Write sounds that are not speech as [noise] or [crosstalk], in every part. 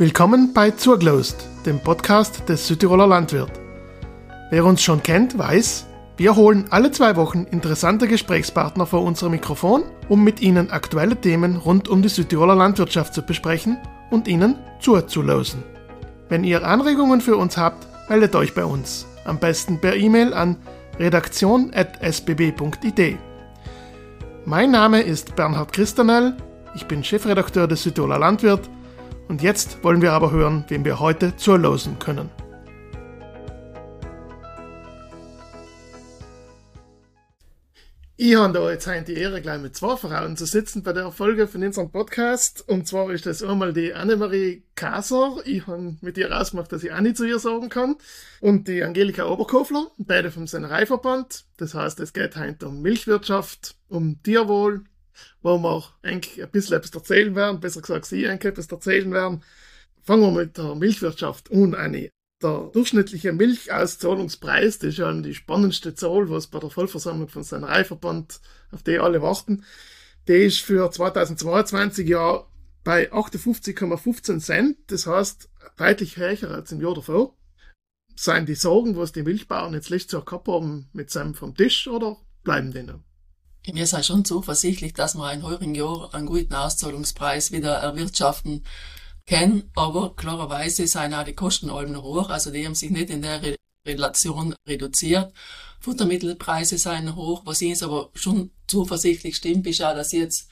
Willkommen bei Zurglost, dem Podcast des Südtiroler Landwirt. Wer uns schon kennt, weiß, wir holen alle zwei Wochen interessante Gesprächspartner vor unser Mikrofon, um mit ihnen aktuelle Themen rund um die Südtiroler Landwirtschaft zu besprechen und ihnen zuzulosen. Wenn ihr Anregungen für uns habt, meldet euch bei uns. Am besten per E-Mail an redaktion.sbb.id. Mein Name ist Bernhard Christanel, ich bin Chefredakteur des Südtiroler Landwirt und jetzt wollen wir aber hören, wem wir heute zulosen können. Ich habe da jetzt heute die Ehre, gleich mit zwei Frauen zu sitzen bei der Folge von unserem Podcast. Und zwar ist das einmal die Annemarie Kaser. Ich habe mit ihr ausgemacht, dass ich Anni zu ihr sagen kann. Und die Angelika Oberkofler, beide vom Sennereiverband. Das heißt, es geht heute um Milchwirtschaft, um Tierwohl, wo wir eigentlich ein bisschen etwas erzählen werden. Besser gesagt, Sie eigentlich etwas erzählen werden. Fangen wir mit der Milchwirtschaft an, Anni der durchschnittliche Milchauszahlungspreis, das ist ja die spannendste Zahl, was bei der Vollversammlung von seinem Reichverband, auf die alle warten, der ist für 2022 ja bei 58,15 Cent, das heißt deutlich höher als im Jahr davor. Seien die Sorgen, was die Milchbauern jetzt letztes Jahr gehabt haben, mit seinem vom Tisch oder bleiben die noch? Wir sind schon zuversichtlich, dass wir ein heurigen Jahr einen guten Auszahlungspreis wieder erwirtschaften kennen, aber klarerweise sind auch die Kosten allem noch hoch, also die haben sich nicht in der Re Relation reduziert. Futtermittelpreise sind hoch, was uns aber schon zuversichtlich stimmt, ist auch, dass jetzt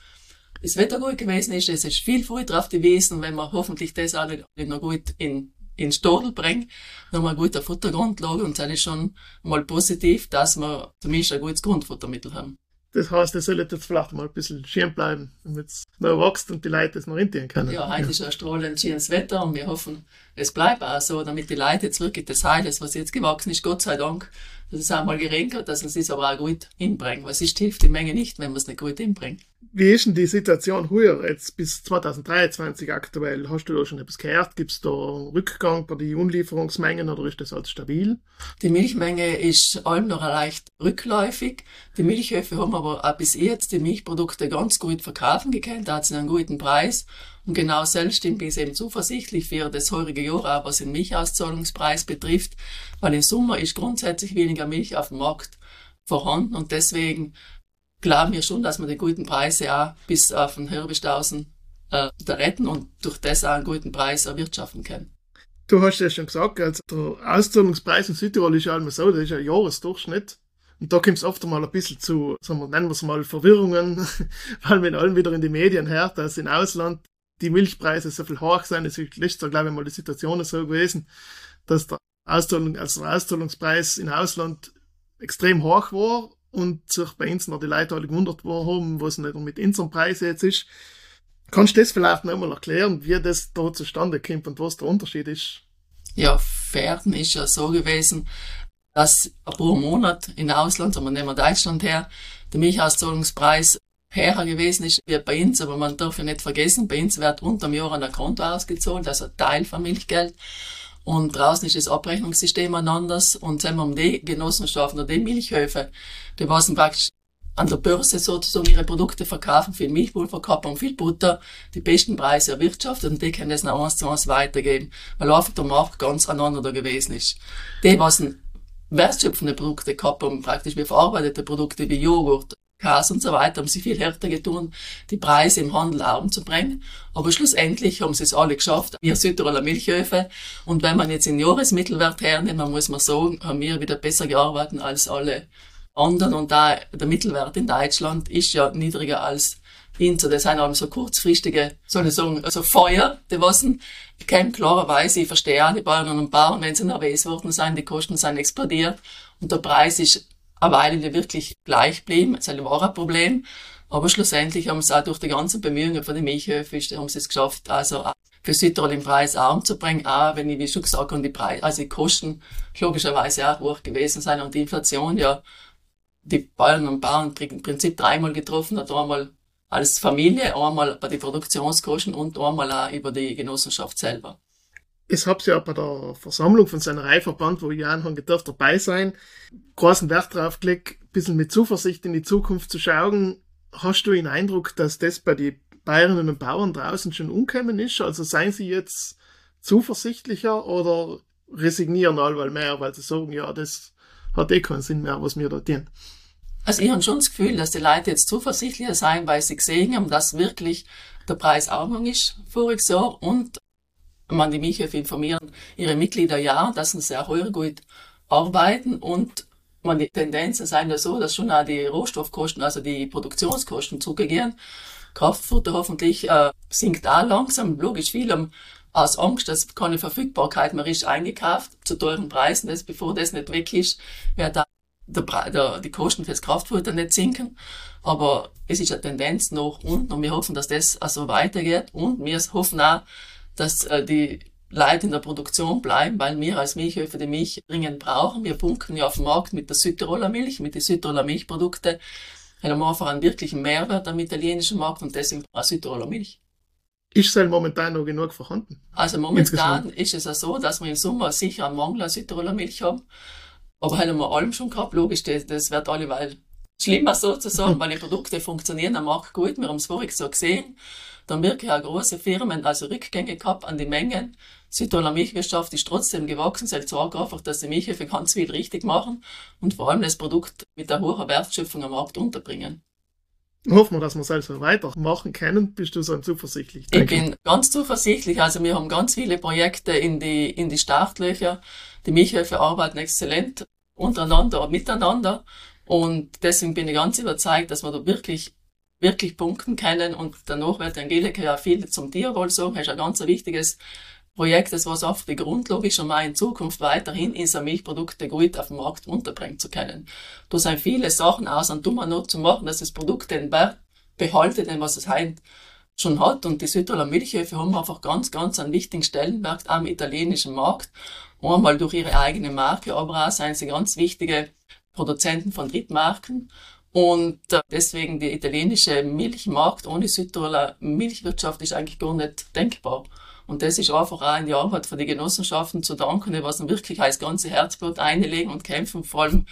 das Wetter gut gewesen ist, es ist viel früh drauf gewesen, wenn wir hoffentlich das alle noch gut in in Stadel dann wir eine gute Futtergrundlage. Und das ist schon mal positiv, dass wir zumindest ein gutes Grundfuttermittel haben. Das heißt, es soll jetzt vielleicht mal ein bisschen schön bleiben, damit noch wächst und die Leute es noch rentieren können. Ja, heute ja. ist ein strahlend schönes Wetter und wir hoffen, es bleibt auch so, damit die Leute jetzt wirklich das Heiles, was jetzt gewachsen ist, Gott sei Dank, dass es einmal geregnet hat, dass sie es aber auch gut hinbringen, weil es hilft die Menge nicht, wenn man es nicht gut hinbringt. Wie ist denn die Situation höher jetzt bis 2023 aktuell? Hast du da schon etwas gehört? Gibt es da einen Rückgang bei den Unlieferungsmengen oder ist das alles stabil? Die Milchmenge ist allem noch leicht rückläufig. Die Milchhöfe haben aber auch bis jetzt die Milchprodukte ganz gut verkaufen gekannt, da sie einen guten Preis. Und genau selbst bin ich eben zuversichtlich für das heurige Jahr, was den Milchauszahlungspreis betrifft, weil im Sommer ist grundsätzlich weniger Milch auf dem Markt vorhanden und deswegen glauben wir schon, dass wir die guten Preise auch bis auf den Herbesthausen äh, retten und durch das auch einen guten Preis erwirtschaften können. Du hast ja schon gesagt, also der Auszahlungspreis in Südtirol ist ja immer so, das ist ein Jahresdurchschnitt. Und da kommt es oft mal ein bisschen zu, sagen wir, nennen wir es mal Verwirrungen, [laughs] weil man allem wieder in die Medien hört, dass im Ausland die Milchpreise so viel hoch sind. Es ist letztes glaube ich, mal die Situation so gewesen, dass der, Auszahlung, also der Auszahlungspreis im Ausland extrem hoch war und sich bei uns noch die Leute alle gewundert haben, was nicht mit unserem Preis jetzt ist. Kannst du das vielleicht noch einmal erklären, wie das da zustande kommt und was der Unterschied ist? Ja, Pferden ist ja so gewesen, dass ein paar Monate in Ausland, aber nehmen wir Deutschland her, der Milchauszahlungspreis höher gewesen ist wie bei uns, aber man darf ja nicht vergessen, bei uns wird unter dem Jahr ein Konto ausgezahlt, also ein Teil von Milchgeld. Und draußen ist das Abrechnungssystem anders und sagen wir um die Genossenschaften oder die Milchhöfe, die was praktisch an der Börse sozusagen ihre Produkte verkaufen, viel Milchpulver und viel Butter, die besten Preise erwirtschaftet und die können das noch eins zu eins weitergeben, weil einfach der Markt ganz aneinander da gewesen ist. Die, was wertschöpfende Produkte gehabt haben, praktisch wie verarbeitete Produkte wie Joghurt, Käse und so weiter, haben sie viel härter getan, die Preise im Handel arm zu bringen. Aber schlussendlich haben sie es alle geschafft, wir Südtiroler Milchhöfe. Und wenn man jetzt den Jahresmittelwert hernimmt, dann muss man sagen, haben wir wieder besser gearbeitet als alle anderen. Und da der Mittelwert in Deutschland ist ja niedriger als in so, das sind eben so kurzfristige, soll ich sagen, also Feuer, die wasen, kein klarerweise, ich verstehe auch die Bauern und Bauern, wenn sie nervös worden sind, die Kosten sind explodiert und der Preis ist eine Weile wirklich gleich geblieben. Das war ein Problem. Aber schlussendlich haben sie auch durch die ganzen Bemühungen von den Milchhöfen, haben sie es geschafft, also für Südtirol den Preis arm zu bringen, auch wenn ich, wie schon gesagt habe, die Preise, also die Kosten logischerweise auch hoch gewesen sind und die Inflation ja die Bauern und Bauern im Prinzip dreimal getroffen hat, einmal als Familie, einmal bei den Produktionskosten und einmal auch über die Genossenschaft selber ich habe ja bei der Versammlung von seiner Reichverband, wo ich anfangen darf, dabei sein, großen Wert drauf gelegt, ein bisschen mit Zuversicht in die Zukunft zu schauen. Hast du den Eindruck, dass das bei den Bayerinnen und Bauern draußen schon umgekommen ist? Also seien sie jetzt zuversichtlicher oder resignieren alle mehr, weil sie sagen, ja, das hat eh keinen Sinn mehr, was wir da tun. Also ich habe schon das Gefühl, dass die Leute jetzt zuversichtlicher sein, weil sie gesehen haben, dass wirklich der Preis Aufgang ist voriges Jahr und man die Milchhöfe informieren ihre Mitglieder ja, dass sie sehr heuer gut arbeiten und man die Tendenzen seien ja so, dass schon auch die Rohstoffkosten, also die Produktionskosten zurückgehen. Kraftfutter hoffentlich äh, sinkt auch langsam. Logisch, viel haben aus Angst, dass keine Verfügbarkeit mehr ist, eingekauft zu teuren Preisen. Das, bevor das nicht weg ist, wird da der, der, die Kosten fürs Kraftfutter nicht sinken. Aber es ist eine Tendenz nach unten und wir hoffen, dass das also weitergeht und wir hoffen auch, dass äh, die Leute in der Produktion bleiben, weil wir als Milchhöfe die Milch dringend brauchen. Wir punkten ja auf dem Markt mit der Südtiroler Milch, mit den Südtiroler Milchprodukten. Haben einfach einen wirklichen Mehrwert am italienischen Markt und deswegen auch Südtiroler Milch. Ist es momentan noch genug vorhanden? Also momentan Insgesamt. ist es ja so, dass wir im Sommer sicher einen Mangel an Südtiroler Milch haben. Aber haben wir allem schon gehabt, logisch, das, das wird alleweil schlimmer sozusagen, [laughs] weil die Produkte funktionieren am Markt gut. Wir haben es vorhin so gesehen. Dann wirklich auch große Firmen, also Rückgänge gehabt an die Mengen. Südtiroler Milchwirtschaft ist trotzdem gewachsen. Ist zwar einfach, dass die Milchhöfe ganz viel richtig machen und vor allem das Produkt mit der hohen Wertschöpfung am Markt unterbringen. Hoffen wir, dass wir es also weitermachen können. Bist du so zuversichtlich? Ich bin ganz zuversichtlich. Also wir haben ganz viele Projekte in die, in die Startlöcher. Die Milchhöfe arbeiten exzellent untereinander und miteinander. Und deswegen bin ich ganz überzeugt, dass wir da wirklich, wirklich punkten können. Und danach wird Angelika ja viel zum Tierwohl sagen. Das ist ein ganz wichtiges Projekt, das was auf die Grundlage ist, um in Zukunft weiterhin unsere Milchprodukte gut auf dem Markt unterbringen zu können. Da sind viele Sachen aus und dummer noch zu machen, dass das Produkt den Wert behaltet, den was es heute schon hat. Und die Südtiroler Milchhöfe haben einfach ganz, ganz einen wichtigen Stellenwert am italienischen Markt. Einmal durch ihre eigene Marke, aber auch seien sie ganz wichtige Produzenten von Drittmarken. Und äh, deswegen der italienische Milchmarkt ohne Südtiroler Milchwirtschaft ist eigentlich gar nicht denkbar. Und das ist einfach auch in die Arbeit von den Genossenschaften zu danken, die was wirklich als ganze Herzblut einlegen und kämpfen. Vor allem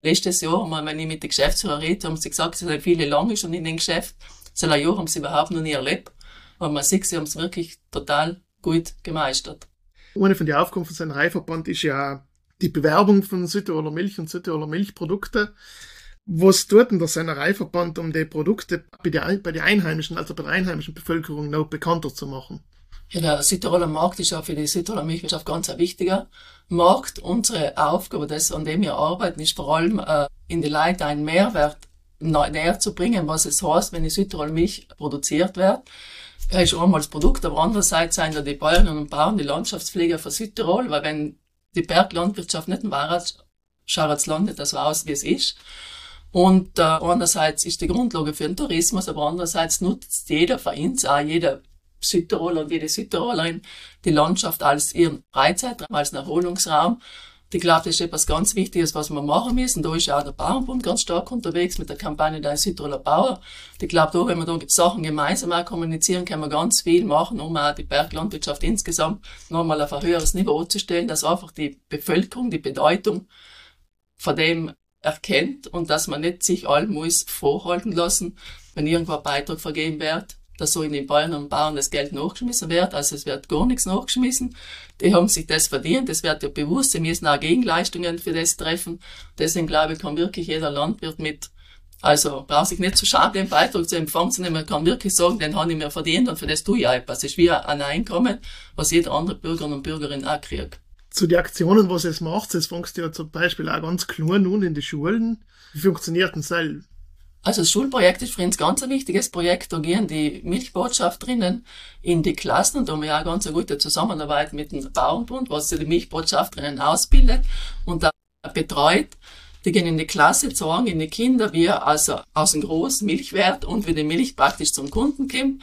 letztes Jahr, wenn ich mit den Geschäftsführern rede, haben sie gesagt, sie sind viele lange schon in dem Geschäft. So ein Jahr haben sie überhaupt noch nie erlebt. Aber man sieht, sie haben es wirklich total gut gemeistert. Eine von den Aufgaben von seinem Reiferband ist ja die Bewerbung von Südtiroler Milch und Südtiroler Milchprodukte. Was tut denn der Sennereiverband, um die Produkte bei den, Einheimischen, also bei der einheimischen Bevölkerung noch bekannter zu machen? Ja, der Südtiroler Markt ist auch für die Südtiroler Milchwirtschaft ganz ein wichtiger Markt. Unsere Aufgabe, das, an dem wir arbeiten, ist vor allem äh, in die Leute einen Mehrwert näher zu bringen, was es heißt, wenn die Südtirol Milch produziert wird. Er ist einmal das Produkt, aber andererseits sind ja die Bäuerinnen und Bauern die Landschaftspfleger für Südtirol, weil wenn die Berglandwirtschaft nicht war, schaut das Land nicht so aus, wie es ist. Und äh, einerseits ist die Grundlage für den Tourismus, aber andererseits nutzt jeder Verein, auch jeder Südtiroler und jede Südtirolerin die Landschaft als ihren Freizeitraum, als Erholungsraum. ich glaube, das ist etwas ganz Wichtiges, was wir machen müssen. Da ist ja auch der Bauernbund ganz stark unterwegs mit der Kampagne der Südtiroler Bauer. ich glaube, da, wenn wir da Sachen gemeinsam auch kommunizieren, können wir ganz viel machen, um auch die Berglandwirtschaft insgesamt nochmal auf ein höheres Niveau zu stellen, dass einfach die Bevölkerung die Bedeutung von dem erkennt und dass man nicht sich allem muss vorhalten lassen, wenn irgendwo ein Beitrag vergeben wird, dass so in den Bäuern und Bauern das Geld nachgeschmissen wird. Also es wird gar nichts nachgeschmissen. Die haben sich das verdient, das wird ja bewusst. Sie müssen auch Gegenleistungen für das treffen. Deswegen glaube ich, kann wirklich jeder Landwirt mit also braucht sich nicht zu schade, den Beitrag zu empfangen, sondern man kann wirklich sagen, den habe ich mir verdient und für das tue ich etwas. Das ist wie ein Einkommen, was jeder andere Bürger und Bürgerin auch kriegt. Zu den Aktionen, was es macht, es fängst ja zum Beispiel auch ganz klar nun in die Schulen. Wie funktioniert denn das? Also das Schulprojekt ist für uns ganz ein wichtiges Projekt. Da gehen die Milchbotschafterinnen in die Klassen und da haben wir auch ganz gute Zusammenarbeit mit dem Bauernbund, was sie die Milchbotschafterinnen ausbildet und betreut. Die gehen in die Klasse, zeigen in die Kinder, wie also aus dem großen Milchwert und wie die Milch praktisch zum Kunden kommt.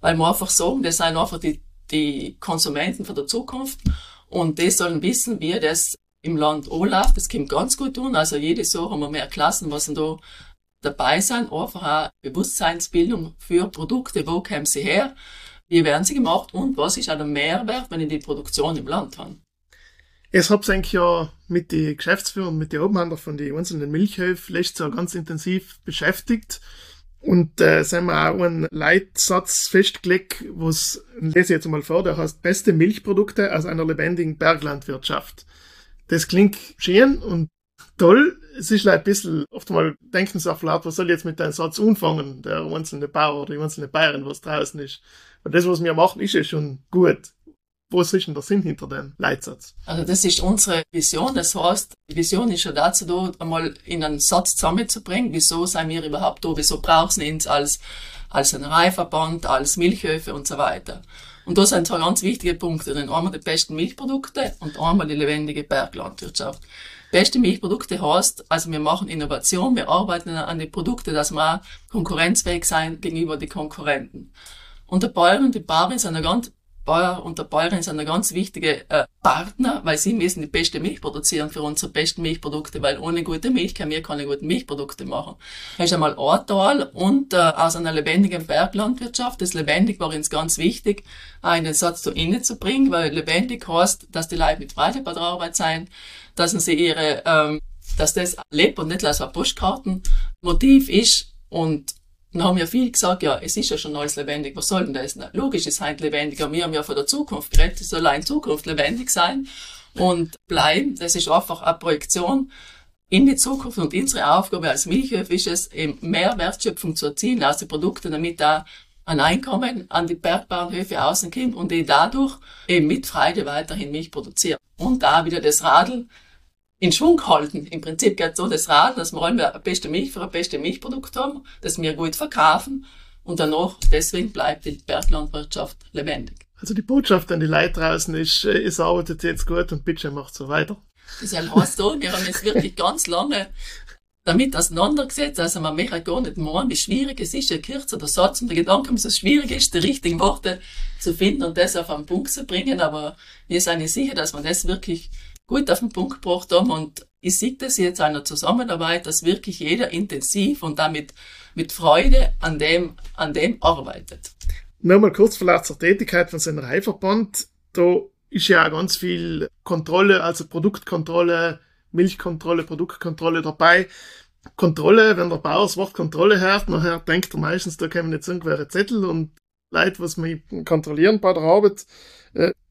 Weil wir einfach sagen, das sind einfach die, die Konsumenten von der Zukunft und die sollen wissen, wie das im Land anläuft. Das kommt ganz gut tun. Also jedes Jahr haben wir mehr Klassen, was da dabei sein, einfach auch Bewusstseinsbildung für Produkte, wo kommen sie her, wie werden sie gemacht und was ist auch der Mehrwert, wenn ich die Produktion im Land habe. Es hab's eigentlich ja mit den Geschäftsführern, mit den Obmann von den einzelnen Milchhöfen letztes Jahr ganz intensiv beschäftigt. Und äh, sind wir auch einen Leitsatz festgelegt, wo es, lese ich jetzt mal vor, der heißt beste Milchprodukte aus einer lebendigen Berglandwirtschaft. Das klingt schön und toll. Es ist ein bisschen, oft mal denken sie auch laut, was soll ich jetzt mit deinem Satz anfangen, der einzelne Bauer oder die einzelne Bayerin, was draußen ist. Und das, was wir machen, ist ja schon gut. Was ist denn der Sinn hinter dem Leitsatz? Also das ist unsere Vision. Das heißt, die Vision ist ja dazu da, einmal in einen Satz zusammenzubringen, wieso sind wir überhaupt da, wieso brauchen wir uns als, als ein Reifverband, als Milchhöfe und so weiter. Und da sind zwei ganz wichtige Punkte drin. Einmal die besten Milchprodukte und einmal die lebendige Berglandwirtschaft. Beste Milchprodukte heißt, also wir machen Innovation, wir arbeiten an den Produkten, dass wir auch konkurrenzfähig sein gegenüber den Konkurrenten. Und der Bäuer und die Bauern sind ein ganz Bauer und der Bäuerin sind ein ganz wichtige äh, Partner, weil sie müssen die beste Milch produzieren für unsere besten Milchprodukte, weil ohne gute Milch können wir keine guten Milchprodukte machen. Das ist einmal ein Teil und äh, aus einer lebendigen Berglandwirtschaft. Das lebendig war uns ganz wichtig, einen Satz zu innen zu bringen, weil lebendig heißt, dass die Leute mit Freude bei der Arbeit sein, dass sie ihre, ähm, dass das lebt und nicht als ein Postkartenmotiv ist und dann haben ja viele gesagt, ja, es ist ja schon alles lebendig, was soll denn das? Na, logisch ist halt lebendig, aber wir haben ja von der Zukunft geredet, es soll in Zukunft lebendig sein und bleiben. Das ist einfach eine Projektion in die Zukunft und unsere Aufgabe als Milchhöfe ist es, eben mehr Wertschöpfung zu erzielen aus den Produkten, damit da ein Einkommen an die Bergbauernhöfe außen kommt und die dadurch eben mit Freude weiterhin Milch produzieren. Und da wieder das Radl in Schwung halten. Im Prinzip geht so das Rad, dass wir einmal eine beste Milch für ein beste Milchprodukt haben, das wir gut verkaufen und danach, deswegen bleibt die Berglandwirtschaft lebendig. Also die Botschaft an die Leute draußen ist, äh, es arbeitet jetzt gut und bitte macht so weiter. Das heißt so, wir haben jetzt wirklich [laughs] ganz lange damit auseinandergesetzt. Also man möchte gar nicht meinen, wie schwierig es ist, ein kürzer Satz und der Gedanke, wie so schwierig ist, die richtigen Worte zu finden und das auf einen Punkt zu bringen. Aber wir sind nicht sicher, dass man das wirklich gut auf den Punkt gebracht haben und ich sehe das jetzt einer Zusammenarbeit, dass wirklich jeder intensiv und damit mit Freude an dem, an dem arbeitet. Nochmal kurz vielleicht zur Tätigkeit von Sennereiverband. Da ist ja auch ganz viel Kontrolle, also Produktkontrolle, Milchkontrolle, Produktkontrolle dabei. Kontrolle, wenn der Bauer das Wort Kontrolle hört, nachher denkt er meistens, da kommen jetzt irgendwelche Zettel und Leute, was man kontrollieren bei der Arbeit.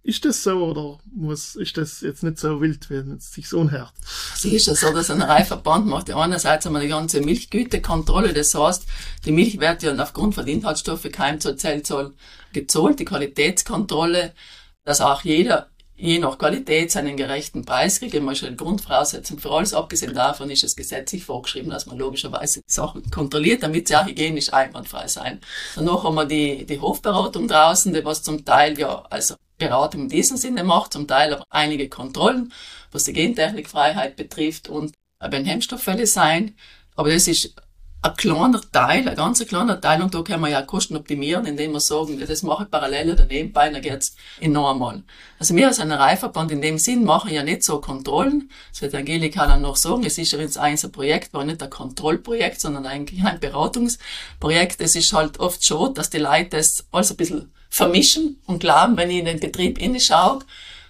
Ist das so oder muss, ist das jetzt nicht so wild, wenn es sich so unhört? Es ist ja so, dass ein Reifverband macht. Einerseits haben wir die ganze Milchgütekontrolle, das heißt, die Milch wird ja aufgrund von Inhaltsstoffen kein zur Zellzoll gezahlt, die Qualitätskontrolle, dass auch jeder je nach Qualität seinen gerechten Preis kriegt. Immer schon eine Grundvoraussetzung für alles. Abgesehen davon ist es gesetzlich vorgeschrieben, dass man logischerweise Sachen kontrolliert, damit sie auch hygienisch einwandfrei sein. Danach haben wir die, die Hofberatung draußen, die was zum Teil ja, also Beratung in diesem Sinne macht, zum Teil aber einige Kontrollen, was die Gentechnikfreiheit betrifft und wenn Hemmstofffälle sein. Aber das ist ein kleiner Teil, ein ganz kleiner Teil, und da können wir ja Kosten optimieren, indem wir sagen, das mache ich parallel oder nebenbei, dann geht's enorm mal. Also wir als ein Reifverband in dem Sinn machen ja nicht so Kontrollen. Das wird Angelika dann noch sagen, es ist übrigens eins ein Projekt, war nicht ein Kontrollprojekt, sondern eigentlich ein Beratungsprojekt. Es ist halt oft schon, dass die Leute das alles ein bisschen vermischen und glauben, wenn ich in den Betrieb schaue,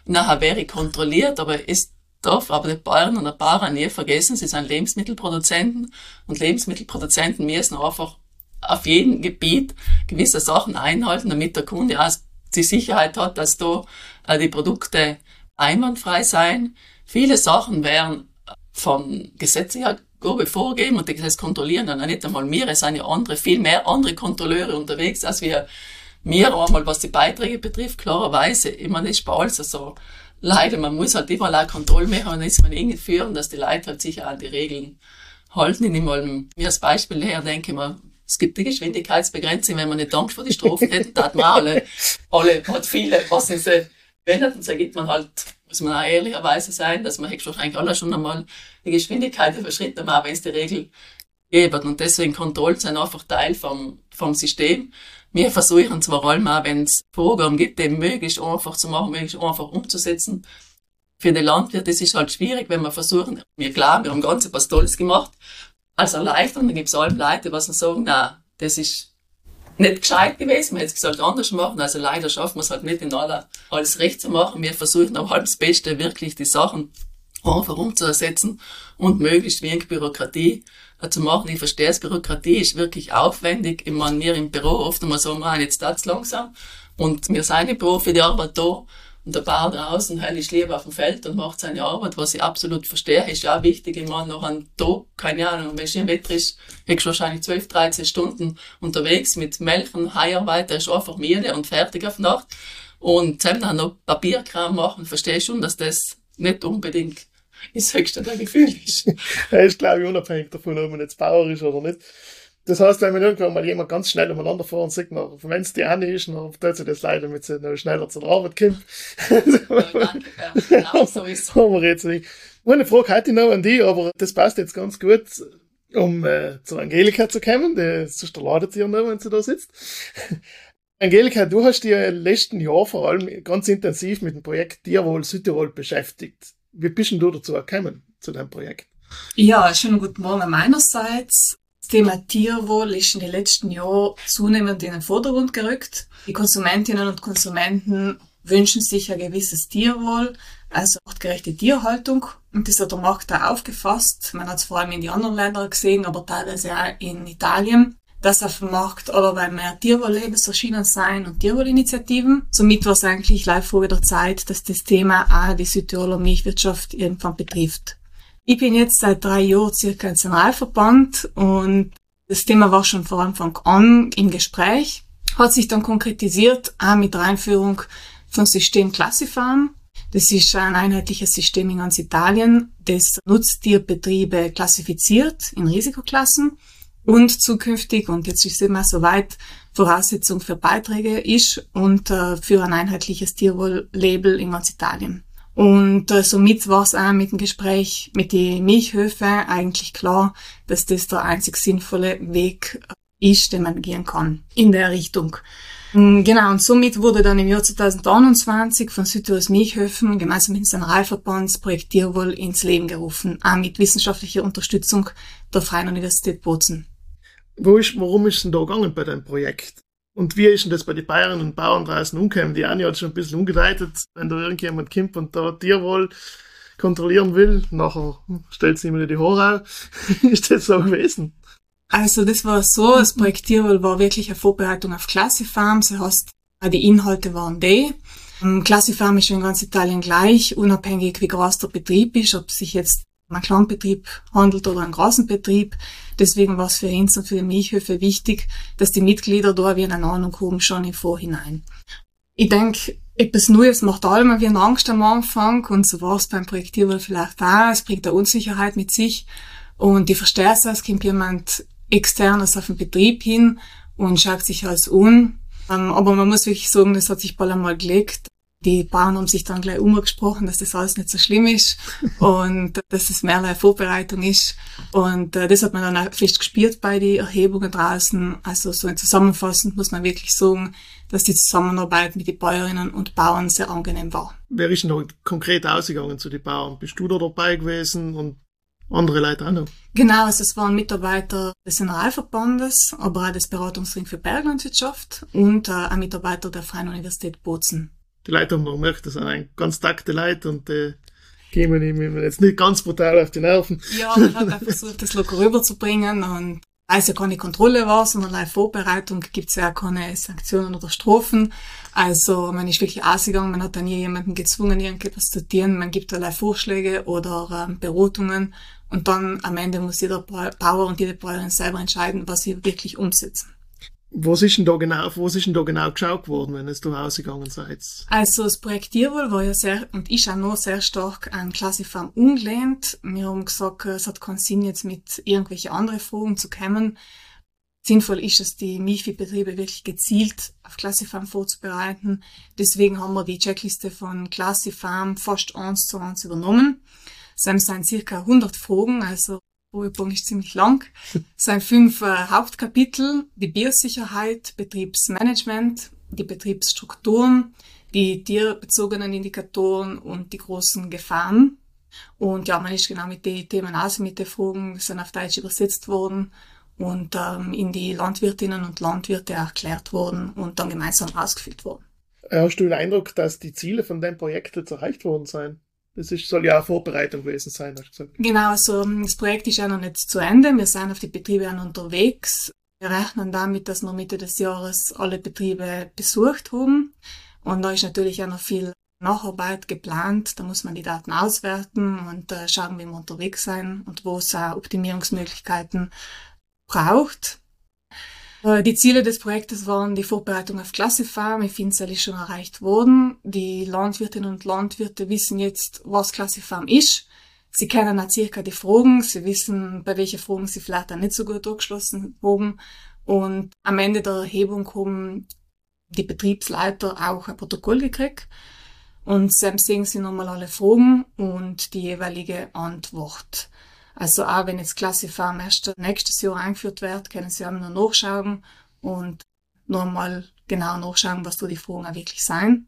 nachher wäre ich kontrolliert, aber ist darf aber die Bauern und die Bauern nie vergessen, sie sind Lebensmittelproduzenten und Lebensmittelproduzenten müssen einfach auf jedem Gebiet gewisse Sachen einhalten, damit der Kunde auch die Sicherheit hat, dass da äh, die Produkte einwandfrei sein. Viele Sachen werden von gesetzlicher Gabe vorgegeben und das kontrollieren dann nicht einmal wir, es sind ja andere, viel mehr andere Kontrolleure unterwegs, als wir, mir einmal, was die Beiträge betrifft, klarerweise. Das ist bei alles so leider, man muss halt überall auch Kontrollmechanismen irgendwie führen, dass die Leute halt sicher an die Regeln halten. Ich nehme mal mir als Beispiel her, denke mal, es gibt die Geschwindigkeitsbegrenzung, wenn man nicht Angst vor die Strophen hätte, da hat man alle, alle, hat viele, was nicht wendet, und so gibt man halt, muss man auch ehrlicherweise sein, dass man wahrscheinlich alle schon einmal die Geschwindigkeit überschritten haben, wenn es die Regel gibt. Und deswegen Kontrollen sind einfach Teil vom, vom System. Wir versuchen zwar einmal, wenn es Vorgaben gibt, eben möglichst einfach zu machen, möglichst einfach umzusetzen. Für den Landwirt ist es halt schwierig, wenn wir versuchen, wir glauben, wir haben ganz was Tolles gemacht, als Erleichterung, dann gibt es alle Leute, was sagen, na, das ist nicht gescheit gewesen, man hätte es gesagt anders machen, also leider schaffen wir es halt nicht in aller, alles recht zu machen. Wir versuchen halt das Beste, wirklich die Sachen einfach umzusetzen und möglichst wenig Bürokratie zu machen. Ich verstehe es, Bürokratie ist wirklich aufwendig. Ich meine, wir im Büro oft einmal so, man, jetzt das langsam. Und wir sind im Büro für die Arbeit da. Und der Bauer draußen, hell ist lieber auf dem Feld und macht seine Arbeit, was ich absolut verstehe, ist ja auch wichtig. Ich meine, noch ein Tag, keine Ahnung, wenn im Wetter ist, bist du wahrscheinlich 12, 13 Stunden unterwegs mit Melken, Heiarbeit, der ist einfach müde und fertig auf Nacht. Und zusammen dann noch Papierkram machen, verstehe schon, dass das nicht unbedingt das höchste der Gefühl ist. [laughs] er ist, glaube ich, unabhängig davon, ob man jetzt Bauer ist oder nicht. Das heißt, wenn man irgendwann mal jemand ganz schnell umeinander fahren sieht, wenn es die eine ist, dann tut sie das leider, damit sie noch schneller zur Arbeit kommt. ja, danke, ja, genau so ist [laughs] Haben wir jetzt nicht. Eine Frage hätte ich noch an die, aber das passt jetzt ganz gut, um äh, zu Angelika zu kommen. Die, sonst ladet sie ja noch, wenn sie da sitzt. Angelika, du hast dich ja letzten Jahr vor allem ganz intensiv mit dem Projekt Tierwohl Südtirol beschäftigt. Wie bist denn du dazu gekommen, zu deinem Projekt? Ja, schönen guten Morgen meinerseits. Das Thema Tierwohl ist in den letzten Jahren zunehmend in den Vordergrund gerückt. Die Konsumentinnen und Konsumenten wünschen sich ein gewisses Tierwohl, also artgerechte Tierhaltung. Und das hat der Markt auch aufgefasst. Man hat es vor allem in die anderen Ländern gesehen, aber teilweise auch in Italien dass auf dem Markt allerweil mehr Tierwohl-Labels erschienen sein und Tierwohlinitiativen. Somit war es eigentlich live vor der Zeit, dass das Thema auch die Südtiroler Milchwirtschaft irgendwann betrifft. Ich bin jetzt seit drei Jahren circa im Nationalverband und das Thema war schon von Anfang an im Gespräch, hat sich dann konkretisiert, auch mit der Einführung von System Classifarm. Das ist ein einheitliches System in ganz Italien, das Nutztierbetriebe klassifiziert in Risikoklassen und zukünftig, und jetzt ist immer soweit, Voraussetzung für Beiträge ist und äh, für ein einheitliches Tierwohl-Label in ganz Italien. Und äh, somit war es auch mit dem Gespräch mit den Milchhöfen eigentlich klar, dass das der einzig sinnvolle Weg ist, den man gehen kann in der Richtung. Mm, genau, und somit wurde dann im Jahr 2021 von Südtirols Milchhöfen gemeinsam mit dem Senneralverband Projekt Tierwohl ins Leben gerufen, auch mit wissenschaftlicher Unterstützung der Freien Universität Bozen. Wo ist, warum ist denn da gegangen bei deinem Projekt? Und wie ist denn das bei den Bayern und Bauern draußen umgekommen? Die Anja hat schon ein bisschen umgedeutet, wenn da irgendjemand kommt und da Tierwohl kontrollieren will, nachher stellt sie ihm die Haare [laughs] ist das so gewesen? Also das war so, das Projekt Tierwohl war wirklich eine Vorbereitung auf Classifarm. Das heißt, die Inhalte waren die. Classifarm ist in ganz Italien gleich, unabhängig wie groß der Betrieb ist, ob sich jetzt um einen Kleinbetrieb handelt oder einen großen Betrieb. Deswegen war es für uns und für die Milchhöfe wichtig, dass die Mitglieder da wie eine Ahnung haben schon im Vorhinein. Ich denke, etwas Neues macht allem wie eine Angst am Anfang und so war es beim Projektierwohl vielleicht auch. Es bringt eine Unsicherheit mit sich und ich verstehe es, kommt jemand externes auf den Betrieb hin und schaut sich alles an. Ähm, aber man muss wirklich sagen, das hat sich bald einmal gelegt. Die Bauern haben sich dann gleich umgesprochen, dass das alles nicht so schlimm ist [laughs] und dass es mehr eine Vorbereitung ist. Und äh, das hat man dann auch fest gespürt bei den Erhebungen draußen. Also so zusammenfassend muss man wirklich sagen, dass die Zusammenarbeit mit den Bäuerinnen und Bauern sehr angenehm war. Wer ist noch konkret ausgegangen zu den Bauern? Bist du da dabei gewesen und andere Leute auch noch? Genau, also es waren Mitarbeiter des Generalverbandes, aber auch des Beratungsring für Berglandwirtschaft und äh, ein Mitarbeiter der Freien Universität Bozen die Leute haben noch gemerkt, das sind ein ganz takte Leute und äh, gehen wir ihm jetzt nicht ganz brutal auf die Nerven. Ja, man hat auch versucht, das locker rüberzubringen und als ja keine Kontrolle war, sondern eine Vorbereitung, gibt es ja auch keine Sanktionen oder Strafen. Also man ist wirklich ausgegangen, man hat da nie jemanden gezwungen, irgendetwas zu tun. Man gibt allein Vorschläge oder ähm, Beratungen und dann am Ende muss jeder Bauer und jede Bäuerin selber entscheiden, was sie wirklich umsetzen. Was ist denn da genau, was ist denn da genau geschaut worden, wenn es da rausgegangen seid? Also das Projekt Tierwohl war ja sehr und ist auch noch sehr stark an Klassifarm umgelehnt. Wir haben gesagt, es hat keinen Sinn, jetzt mit irgendwelchen anderen Fragen zu kommen. Sinnvoll ist es, die Milchviehbetriebe wirklich gezielt auf Klassifarm vorzubereiten. Deswegen haben wir die Checkliste von Klassifarm fast eins zu eins übernommen. Es sind circa 100 Fragen, also Ruhebogen ist ziemlich lang. Es sind fünf äh, Hauptkapitel. Die Biosicherheit, Betriebsmanagement, die Betriebsstrukturen, die tierbezogenen Indikatoren und die großen Gefahren. Und ja, man ist genau mit den Themen aus, mit den Fragen, sind auf Deutsch übersetzt worden und ähm, in die Landwirtinnen und Landwirte erklärt worden und dann gemeinsam ausgefüllt worden. Hast du den Eindruck, dass die Ziele von dem Projekt jetzt erreicht worden sind? Das ist, soll ja eine Vorbereitung gewesen sein, hast du gesagt. Genau, also das Projekt ist ja noch nicht zu Ende. Wir sind auf die Betriebe auch unterwegs. Wir rechnen damit, dass wir Mitte des Jahres alle Betriebe besucht haben. Und da ist natürlich auch noch viel Nacharbeit geplant. Da muss man die Daten auswerten und äh, schauen, wie wir unterwegs sein und wo es auch Optimierungsmöglichkeiten braucht. Äh, die Ziele des Projektes waren die Vorbereitung auf Classify. Mit Finzel ist schon erreicht worden. Die Landwirtinnen und Landwirte wissen jetzt, was Classifarm ist. Sie kennen auch circa die Fragen. Sie wissen, bei welchen Fragen sie vielleicht auch nicht so gut angeschlossen haben. Und am Ende der Erhebung haben die Betriebsleiter auch ein Protokoll gekriegt. Und dann sehen sie nochmal alle Fragen und die jeweilige Antwort. Also auch wenn jetzt Classifarm erst nächstes Jahr eingeführt wird, können Sie auch noch nachschauen und nochmal genau nachschauen, was da die Fragen auch wirklich sein.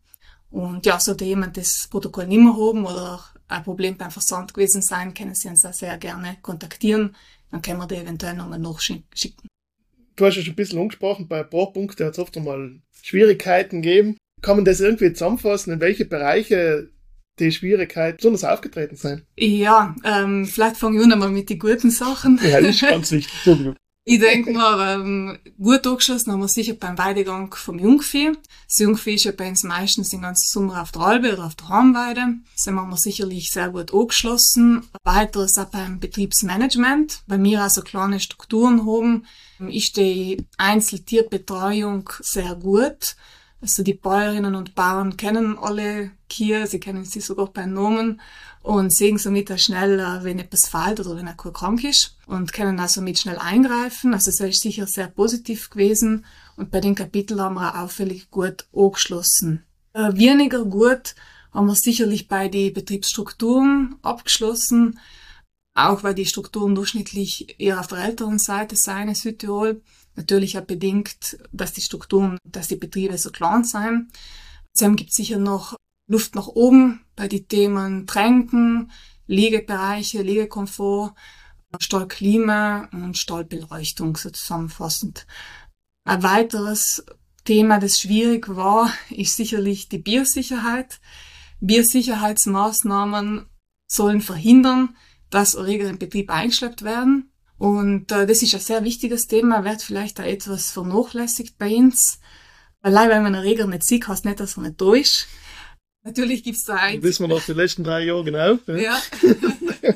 Und ja, sollte jemand das Protokoll nicht mehr haben oder ein Problem beim Versand gewesen sein, können Sie uns auch sehr gerne kontaktieren. Dann können wir die eventuell nochmal nachschicken. Du hast ja schon ein bisschen angesprochen, bei ein paar Punkten hat es oft einmal Schwierigkeiten gegeben. Kann man das irgendwie zusammenfassen, in welche Bereiche die Schwierigkeit besonders aufgetreten sein? Ja, ähm, vielleicht fange ich mal mit den guten Sachen. Ja, das ist [laughs] ganz wichtig. Ich denke mal, ähm, gut angeschossen haben wir sicher beim Weidegang vom Jungvieh. Das Jungvieh ist ja bei uns meistens den ganzen Sommer auf der Albe oder auf der Heimweide. Das haben wir sicherlich sehr gut angeschlossen. Weiteres auch beim Betriebsmanagement. Bei mir also kleine Strukturen haben, ist die Einzeltierbetreuung sehr gut. Also die Bäuerinnen und Bauern kennen alle Kühe, sie kennen sie sogar bei Namen und sehen somit auch schnell, äh, wenn etwas fehlt oder wenn Kuh krank ist und können auch somit schnell eingreifen. Also es ist sicher sehr positiv gewesen und bei den Kapiteln haben wir auffällig gut angeschlossen. Äh, weniger gut haben wir sicherlich bei den Betriebsstrukturen abgeschlossen, auch weil die Strukturen durchschnittlich eher auf der älteren Seite sein in Südtirol. Natürlich auch bedingt, dass die Strukturen, dass die Betriebe so klein sind. Zudem gibt es sicher noch Luft nach oben bei den Themen Tränken, Liegebereiche, Liegekomfort, Stallklima und Stallbeleuchtung so zusammenfassend. Ein weiteres Thema, das schwierig war, ist sicherlich die Biosicherheit. Biosicherheitsmaßnahmen sollen verhindern, dass Erreger im Betrieb eingeschleppt werden. Und äh, das ist ein sehr wichtiges Thema, wird vielleicht auch etwas vernachlässigt bei uns. Allein wenn man einen Regel nicht sieht, heißt nicht, dass er nicht da ist. Natürlich gibt's da ein... Wissen wir noch die letzten drei Jahre genau. Ja. ja. [laughs]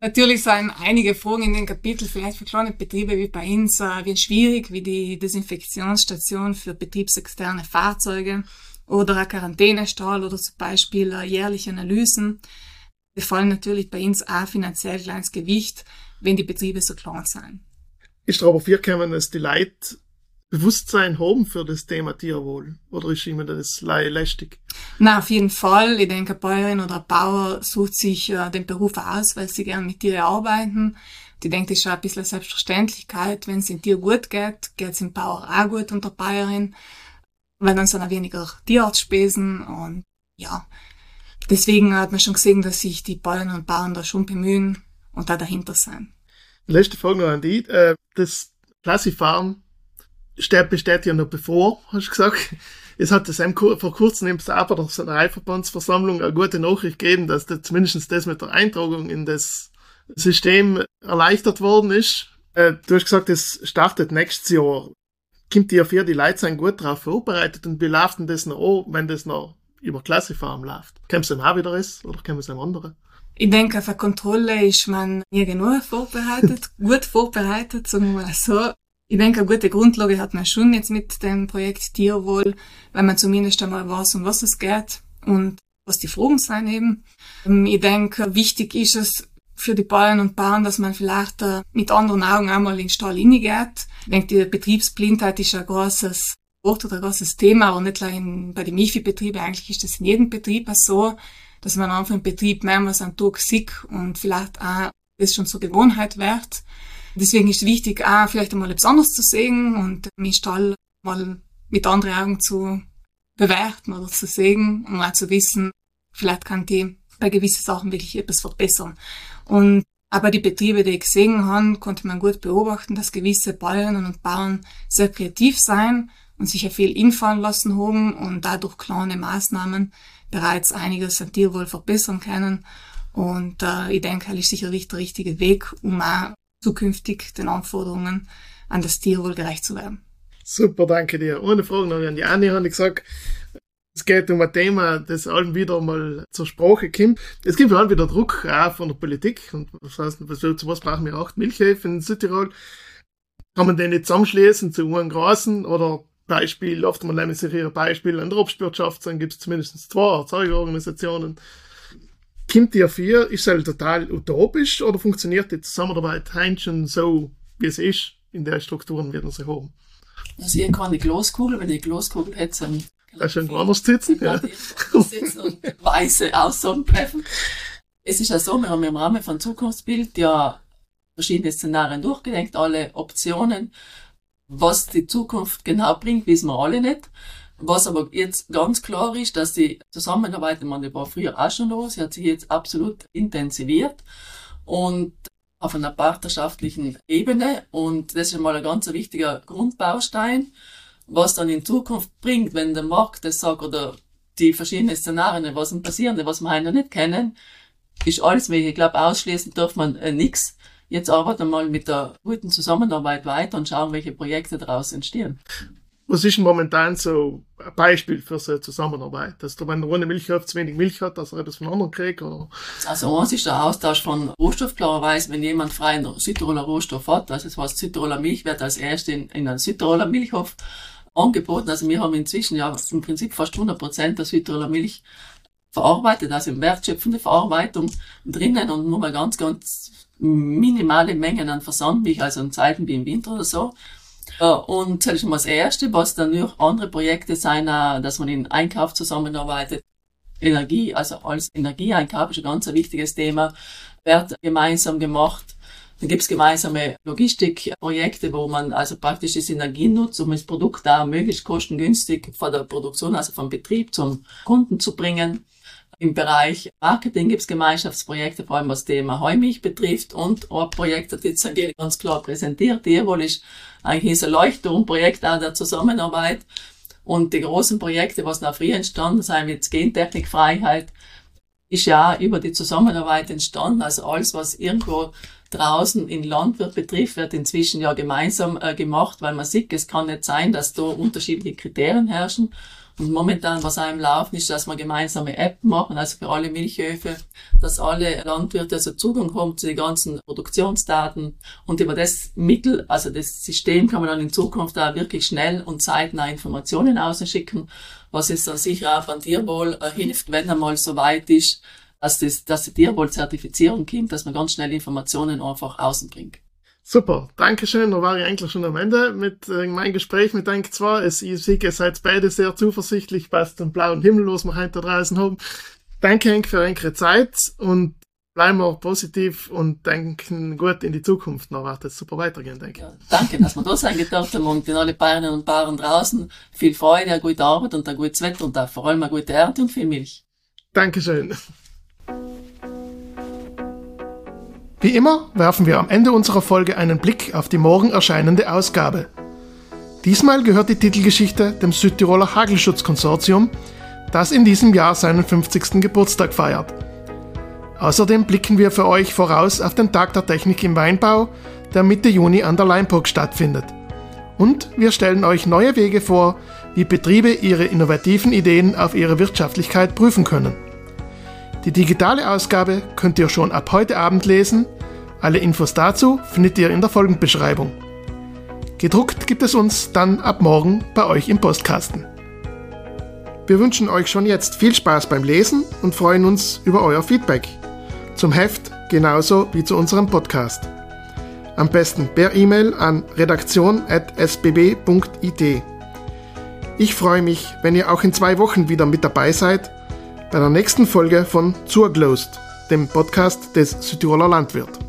Natürlich sind einige Fragen in den Kapitel vielleicht für kleine Betriebe wie bei uns äh, wie schwierig, wie die Desinfektionsstation für betriebsexterne Fahrzeuge oder ein Quarantänestall oder zum Beispiel äh, jährliche Analysen. Die fallen natürlich bei uns auch finanziell kleines Gewicht wenn die Betriebe so klein sind. Ist aber vorgekommen, dass die Leute Bewusstsein haben für das Thema Tierwohl? Oder ist immer das lästig? Na, auf jeden Fall. Ich denke, Bäuerin oder ein Bauer sucht sich äh, den Beruf aus, weil sie gern mit Tieren arbeiten. Die denkt, das ist schon ein bisschen Selbstverständlichkeit. Wenn es dem Tier gut geht, geht es dem Bauer auch gut und der Bäuerin. Weil dann sind auch weniger Tierarztspesen und ja. Deswegen hat man schon gesehen, dass sich die Bäuerinnen und Bauern da schon bemühen, und da dahinter sein. Letzte Frage noch an dich. Äh, das Klassifarm besteht ja noch bevor, hast du gesagt. Es hat das vor kurzem im Saber der Sendereiverbandsversammlung eine gute Nachricht gegeben, dass das zumindest das mit der Eintragung in das System erleichtert worden ist. Äh, du hast gesagt, es startet nächstes Jahr. Kommt die für die Leute sein gut drauf vorbereitet und wie läuft denn das noch an, wenn das noch über Klassifarm läuft? Kämpft es dann auch wieder ist oder kämpft es einem anderen? Ich denke, auf eine Kontrolle ist man nie genug vorbereitet, [laughs] gut vorbereitet, sagen wir mal so. Ich denke, eine gute Grundlage hat man schon jetzt mit dem Projekt Tierwohl, weil man zumindest einmal weiß, um was es geht und was die Fragen sind eben. Ähm, ich denke, wichtig ist es für die Bauern und Bauern, dass man vielleicht äh, mit anderen Augen einmal in den Stall hineingeht. Ich denke, die Betriebsblindheit ist ein großes Wort oder ein großes Thema, aber nicht nur bei den MIFI-Betrieben, eigentlich ist das in jedem Betrieb so dass man einfach im Betrieb mehrmals am Tag sieht und vielleicht auch das schon zur Gewohnheit wird. Deswegen ist es wichtig, auch vielleicht einmal etwas anderes zu sehen und den Stall mal mit anderen Augen zu bewerten oder zu sehen, um auch zu wissen, vielleicht kann die bei gewissen Sachen wirklich etwas verbessern. Und aber die Betriebe, die ich gesehen habe, konnte man gut beobachten, dass gewisse Bäuerinnen und Bauern sehr kreativ sein und sicher viel infallen lassen haben und dadurch kleine Maßnahmen bereits einiges an Tierwohl verbessern können. Und äh, ich denke, das ist sicher der richtige Weg, um auch zukünftig den Anforderungen an das Tierwohl gerecht zu werden. Super, danke dir. Ohne Frage noch an die Anni habe ich gesagt, es geht um ein Thema, das allen wieder mal zur Sprache kommt. Es gibt halt wieder Druck auch von der Politik. Und was heißt, zu was brauchen wir acht Milchhäfen in Südtirol? Kann man den nicht zusammenschließen zu einem großen oder Beispiel, oft mal nehmen sich hier Beispiel an der Obstwirtschaft, dann gibt es zumindest zwei Erzeugerorganisationen. Kommt die vier, ist es halt total utopisch oder funktioniert die Zusammenarbeit heute schon so, wie es ist, in der Strukturen wird sie haben? Also ich kann die Glaskugel, wenn ich die Glaskugel hätte, dann da schon woanders sitzen, ja. sitzen und weise Aussagen treffen. Es ist ja so, wir haben im Rahmen von Zukunftsbild ja verschiedene Szenarien durchgedenkt, alle Optionen. Was die Zukunft genau bringt, wissen wir alle nicht. Was aber jetzt ganz klar ist, dass die Zusammenarbeit, meine, die war früher auch schon los, sie hat sich jetzt absolut intensiviert und auf einer partnerschaftlichen Ebene und das ist mal ein ganz wichtiger Grundbaustein was dann in Zukunft bringt, wenn der Markt das sagt oder die verschiedenen Szenarien, was passieren, was wir noch nicht kennen, ist alles möglich. Ich glaube, ausschließen darf man äh, nichts. Jetzt arbeiten wir mal mit der guten Zusammenarbeit weiter und schauen, welche Projekte daraus entstehen. Was ist momentan so ein Beispiel für so eine Zusammenarbeit? Dass du, wenn der ohne Milchhof zu wenig Milch hat, dass er etwas von anderen kriegt? Oder? Also eins ist der Austausch von Rohstoff. Klarerweise, wenn jemand freien Südtiroler Rohstoff hat, also das heißt Südtiroler Milch wird als erste in, in einen Südtiroler Milchhof angeboten. Also wir haben inzwischen ja im Prinzip fast 100 Prozent der Südtiroler Milch verarbeitet, also in wertschöpfende Verarbeitung drinnen und nur mal ganz, ganz minimale Mengen an Versandmilch, also in Zeiten wie im Winter oder so. Und das ist mal das Erste, was dann noch andere Projekte sein, äh, dass man in Einkauf zusammenarbeitet. Energie, also als Energieeinkauf ist ein ganz wichtiges Thema, wird gemeinsam gemacht. Dann gibt's gemeinsame Logistikprojekte, wo man also praktisch die Synergien nutzt, um das Produkt da möglichst kostengünstig von der Produktion, also vom Betrieb zum Kunden zu bringen. Im Bereich Marketing gibt's Gemeinschaftsprojekte, vor allem was Thema Heumilch betrifft und ein Projekt hat jetzt ganz klar präsentiert. Tirol ist eigentlich ein Leuchtturmprojekt auch der Zusammenarbeit. Und die großen Projekte, was nach früher entstanden sind, wie Gentechnikfreiheit, ist ja über die Zusammenarbeit entstanden. Also alles, was irgendwo draußen in Landwirt betrifft, wird inzwischen ja gemeinsam äh, gemacht, weil man sieht, es kann nicht sein, dass da unterschiedliche Kriterien herrschen. Und momentan, was im Laufen ist, dass wir gemeinsame App machen, also für alle Milchhöfe, dass alle Landwirte also Zugang haben zu den ganzen Produktionsdaten und über das Mittel, also das System kann man dann in Zukunft auch wirklich schnell und zeitnah Informationen ausschicken, was es dann sicher auch von Tierwohl äh, hilft, wenn einmal so weit ist, dass, das, dass die Tierwohl-Zertifizierung kommt, dass man ganz schnell Informationen einfach außen bringt. Super, Dankeschön. Da war ich eigentlich schon am Ende mit äh, meinem Gespräch mit zwei. Es, ich sehe, ihr seid beide sehr zuversichtlich, passt den blauen Himmel, was wir heute draußen haben. Danke Henk für eure Zeit und bleiben wir positiv und denken gut in die Zukunft. Noch wird es super weitergehen, denke ich. Ja, danke, dass wir da sein haben und den alle Bayerinnen und Bauern draußen viel Freude, eine gute Arbeit und ein gutes Wetter und vor allem eine gute Ernte und viel Milch. Dankeschön. Wie immer werfen wir am Ende unserer Folge einen Blick auf die morgen erscheinende Ausgabe. Diesmal gehört die Titelgeschichte dem Südtiroler Hagelschutzkonsortium, das in diesem Jahr seinen 50. Geburtstag feiert. Außerdem blicken wir für euch voraus auf den Tag der Technik im Weinbau, der Mitte Juni an der Leimburg stattfindet. Und wir stellen euch neue Wege vor, wie Betriebe ihre innovativen Ideen auf ihre Wirtschaftlichkeit prüfen können. Die digitale Ausgabe könnt ihr schon ab heute Abend lesen. Alle Infos dazu findet ihr in der Folgenbeschreibung. Gedruckt gibt es uns dann ab morgen bei euch im Postkasten. Wir wünschen euch schon jetzt viel Spaß beim Lesen und freuen uns über euer Feedback. Zum Heft genauso wie zu unserem Podcast. Am besten per E-Mail an redaktion.sbb.it. Ich freue mich, wenn ihr auch in zwei Wochen wieder mit dabei seid bei der nächsten Folge von Zurglost, dem Podcast des Südtiroler Landwirt.